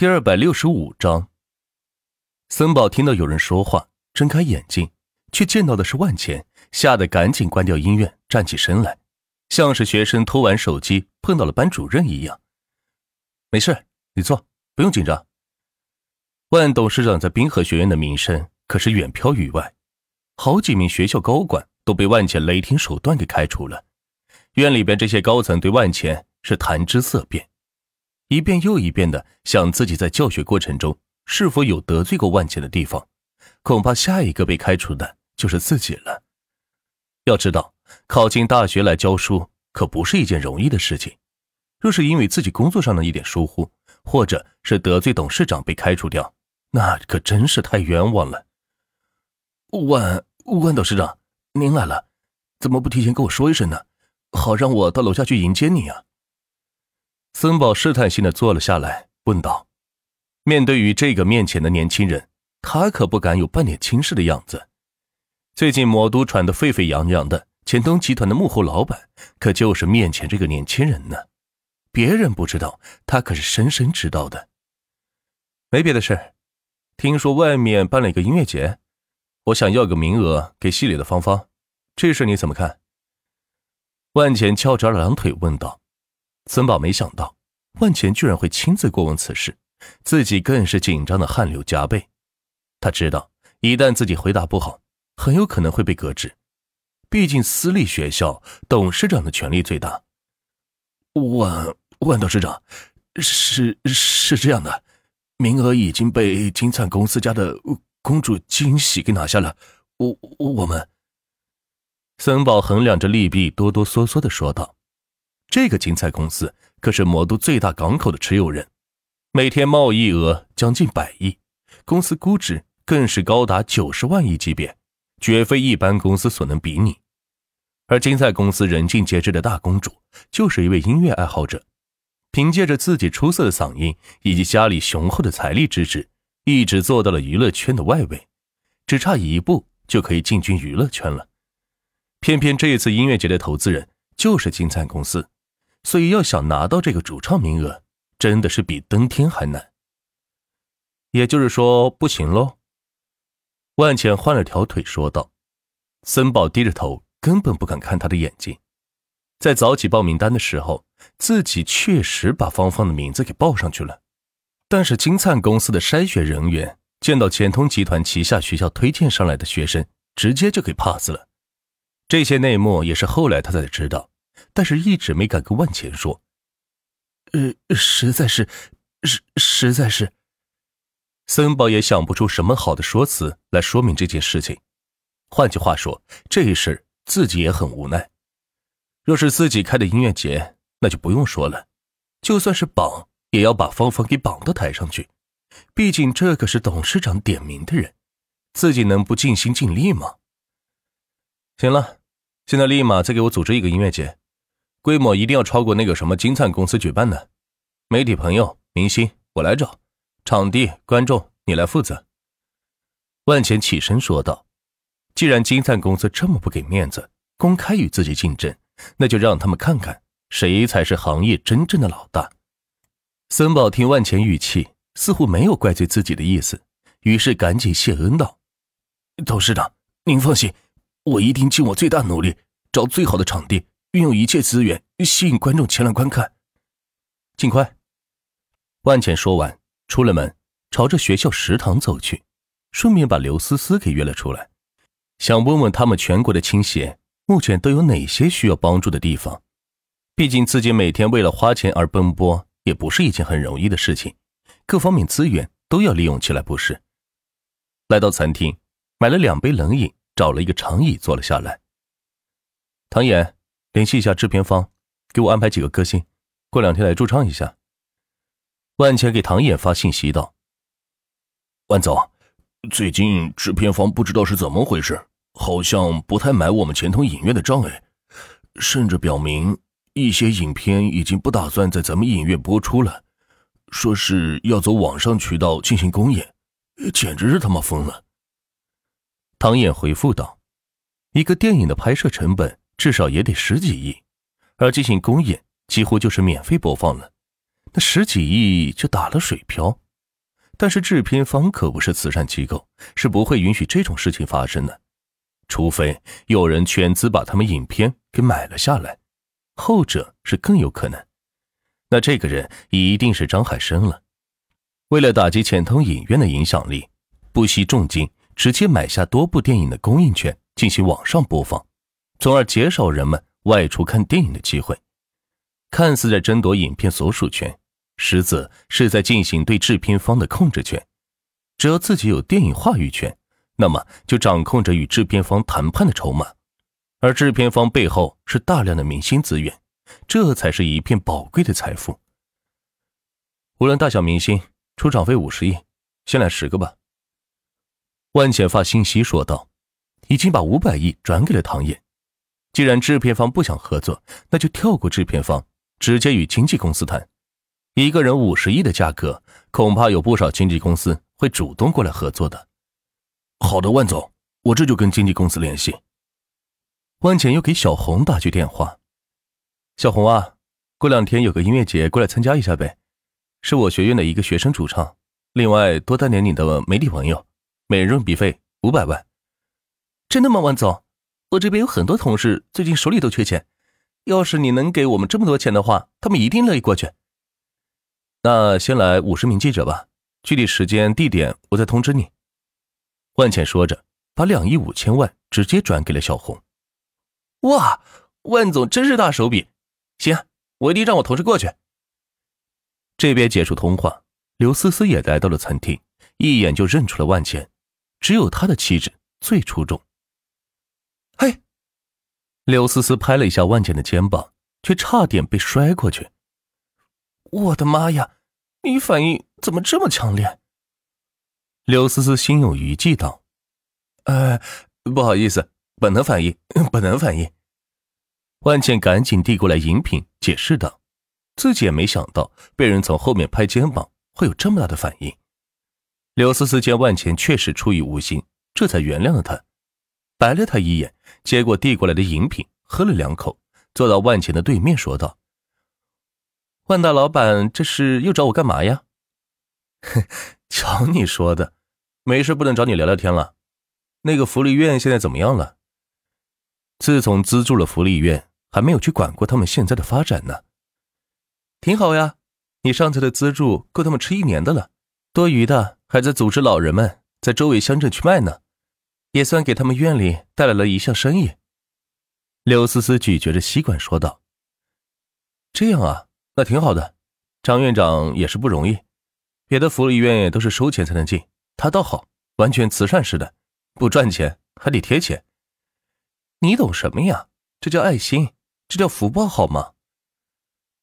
第二百六十五章，森宝听到有人说话，睁开眼睛，却见到的是万钱，吓得赶紧关掉音乐，站起身来，像是学生偷玩手机碰到了班主任一样。没事，你坐，不用紧张。万董事长在滨河学院的名声可是远飘于外，好几名学校高管都被万钱雷霆手段给开除了，院里边这些高层对万钱是谈之色变。一遍又一遍的想自己在教学过程中是否有得罪过万钱的地方，恐怕下一个被开除的就是自己了。要知道，考进大学来教书可不是一件容易的事情。若是因为自己工作上的一点疏忽，或者是得罪董事长被开除掉，那可真是太冤枉了。万万董事长，您来了，怎么不提前跟我说一声呢？好让我到楼下去迎接你啊。森宝试探性的坐了下来，问道：“面对于这个面前的年轻人，他可不敢有半点轻视的样子。最近魔都传得沸沸扬扬的钱东集团的幕后老板，可就是面前这个年轻人呢。别人不知道，他可是深深知道的。没别的事听说外面办了一个音乐节，我想要个名额给系里的芳芳，这事你怎么看？”万钱翘着二郎腿问道。森宝没想到万钱居然会亲自过问此事，自己更是紧张的汗流浃背。他知道一旦自己回答不好，很有可能会被革职。毕竟私立学校董事长的权力最大。万万董事长，是是这样的，名额已经被金灿公司家的公主金喜给拿下了。我我们，森宝衡量着利弊，哆哆嗦嗦的说道。这个金彩公司可是魔都最大港口的持有人，每天贸易额将近百亿，公司估值更是高达九十万亿级别，绝非一般公司所能比拟。而金彩公司人尽皆知的大公主，就是一位音乐爱好者，凭借着自己出色的嗓音以及家里雄厚的财力支持，一直做到了娱乐圈的外围，只差一步就可以进军娱乐圈了。偏偏这一次音乐节的投资人就是金灿公司。所以，要想拿到这个主唱名额，真的是比登天还难。也就是说，不行喽。万茜换了条腿说道。森宝低着头，根本不敢看他的眼睛。在早起报名单的时候，自己确实把芳芳的名字给报上去了。但是金灿公司的筛选人员见到钱通集团旗下学校推荐上来的学生，直接就给 pass 了。这些内幕也是后来他才知道。但是一直没敢跟万钱说，呃，实在是，实实在是，森宝也想不出什么好的说辞来说明这件事情。换句话说，这事自己也很无奈。若是自己开的音乐节，那就不用说了，就算是绑，也要把芳芳给绑到台上去。毕竟这可是董事长点名的人，自己能不尽心尽力吗？行了，现在立马再给我组织一个音乐节。规模一定要超过那个什么金灿公司举办的，媒体朋友、明星我来找，场地、观众你来负责。万钱起身说道：“既然金灿公司这么不给面子，公开与自己竞争，那就让他们看看谁才是行业真正的老大。”森宝听万钱语气，似乎没有怪罪自己的意思，于是赶紧谢恩道：“董事长，您放心，我一定尽我最大努力，找最好的场地。”运用一切资源吸引观众前来观看，尽快。万茜说完，出了门，朝着学校食堂走去，顺便把刘思思给约了出来，想问问他们全国的青协目前都有哪些需要帮助的地方。毕竟自己每天为了花钱而奔波，也不是一件很容易的事情，各方面资源都要利用起来，不是？来到餐厅，买了两杯冷饮，找了一个长椅坐了下来。唐岩。联系一下制片方，给我安排几个歌星，过两天来驻唱一下。万钱给唐衍发信息道：“万总，最近制片方不知道是怎么回事，好像不太买我们钱通影院的账哎，甚至表明一些影片已经不打算在咱们影院播出了，说是要走网上渠道进行公演，简直是他妈疯了。”唐衍回复道：“一个电影的拍摄成本。”至少也得十几亿，而进行公演几乎就是免费播放了，那十几亿就打了水漂，但是制片方可不是慈善机构，是不会允许这种事情发生的，除非有人全资把他们影片给买了下来，后者是更有可能。那这个人一定是张海生了。为了打击钱通影院的影响力，不惜重金直接买下多部电影的公映权进行网上播放，从而减少人们外出看电影的机会。看似在争夺影片所属权，实则是在进行对制片方的控制权。只要自己有电影话语权，那么就掌控着与制片方谈判的筹码，而制片方背后是大量的明星资源。这才是一片宝贵的财富。无论大小明星出场费五十亿，先来十个吧。万浅发信息说道：“已经把五百亿转给了唐嫣。既然制片方不想合作，那就跳过制片方，直接与经纪公司谈。一个人五十亿的价格，恐怕有不少经纪公司会主动过来合作的。”好的，万总，我这就跟经纪公司联系。万浅又给小红打去电话。小红啊，过两天有个音乐节，过来参加一下呗。是我学院的一个学生主唱，另外多带点你的媒体朋友，每人润笔费五百万。真的吗，万总？我这边有很多同事，最近手里都缺钱，要是你能给我们这么多钱的话，他们一定乐意过去。那先来五十名记者吧，具体时间地点我再通知你。万茜说着，把两亿五千万直接转给了小红。哇，万总真是大手笔！行，我一定让我同事过去。这边结束通话，刘思思也来到了餐厅，一眼就认出了万茜，只有她的气质最出众。嘿，刘思思拍了一下万茜的肩膀，却差点被摔过去。我的妈呀，你反应怎么这么强烈？刘思思心有余悸道：“呃，不好意思，本能反应，本能反应。”万茜赶紧递过来饮品，解释道：“自己也没想到被人从后面拍肩膀会有这么大的反应。”刘思思见万茜确实出于无心，这才原谅了他，白了他一眼，接过递过来的饮品，喝了两口，坐到万茜的对面，说道：“万大老板，这是又找我干嘛呀？”“哼，瞧你说的，没事不能找你聊聊天了。那个福利院现在怎么样了？自从资助了福利院。”还没有去管过他们现在的发展呢，挺好呀。你上次的资助够他们吃一年的了，多余的还在组织老人们在周围乡镇去卖呢，也算给他们院里带来了一项生意。刘思思咀嚼着吸管说道：“这样啊，那挺好的。张院长也是不容易，别的福利院也都是收钱才能进，他倒好，完全慈善似的，不赚钱还得贴钱。你懂什么呀？这叫爱心。”这叫福报好吗？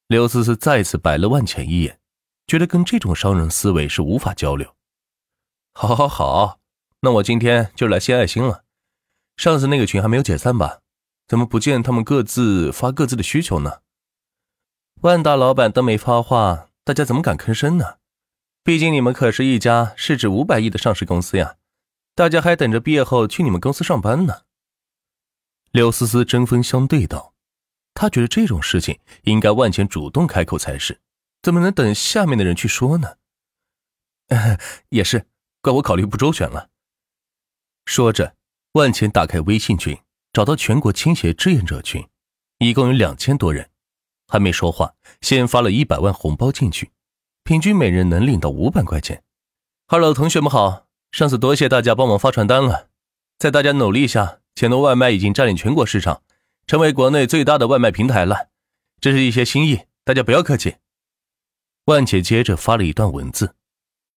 刘思思再次白了万钱一眼，觉得跟这种商人思维是无法交流。好，好，好，那我今天就来献爱心了。上次那个群还没有解散吧？怎么不见他们各自发各自的需求呢？万大老板都没发话，大家怎么敢吭声呢？毕竟你们可是一家市值五百亿的上市公司呀，大家还等着毕业后去你们公司上班呢。刘思思针锋相对道。他觉得这种事情应该万钱主动开口才是，怎么能等下面的人去说呢？也是，怪我考虑不周全了。说着，万钱打开微信群，找到全国倾斜志愿者群，一共有两千多人，还没说话，先发了一百万红包进去，平均每人能领到五百块钱。二楼同学们好，上次多谢大家帮忙发传单了，在大家努力下，钱多外卖已经占领全国市场。成为国内最大的外卖平台了，这是一些心意，大家不要客气。万姐接着发了一段文字：“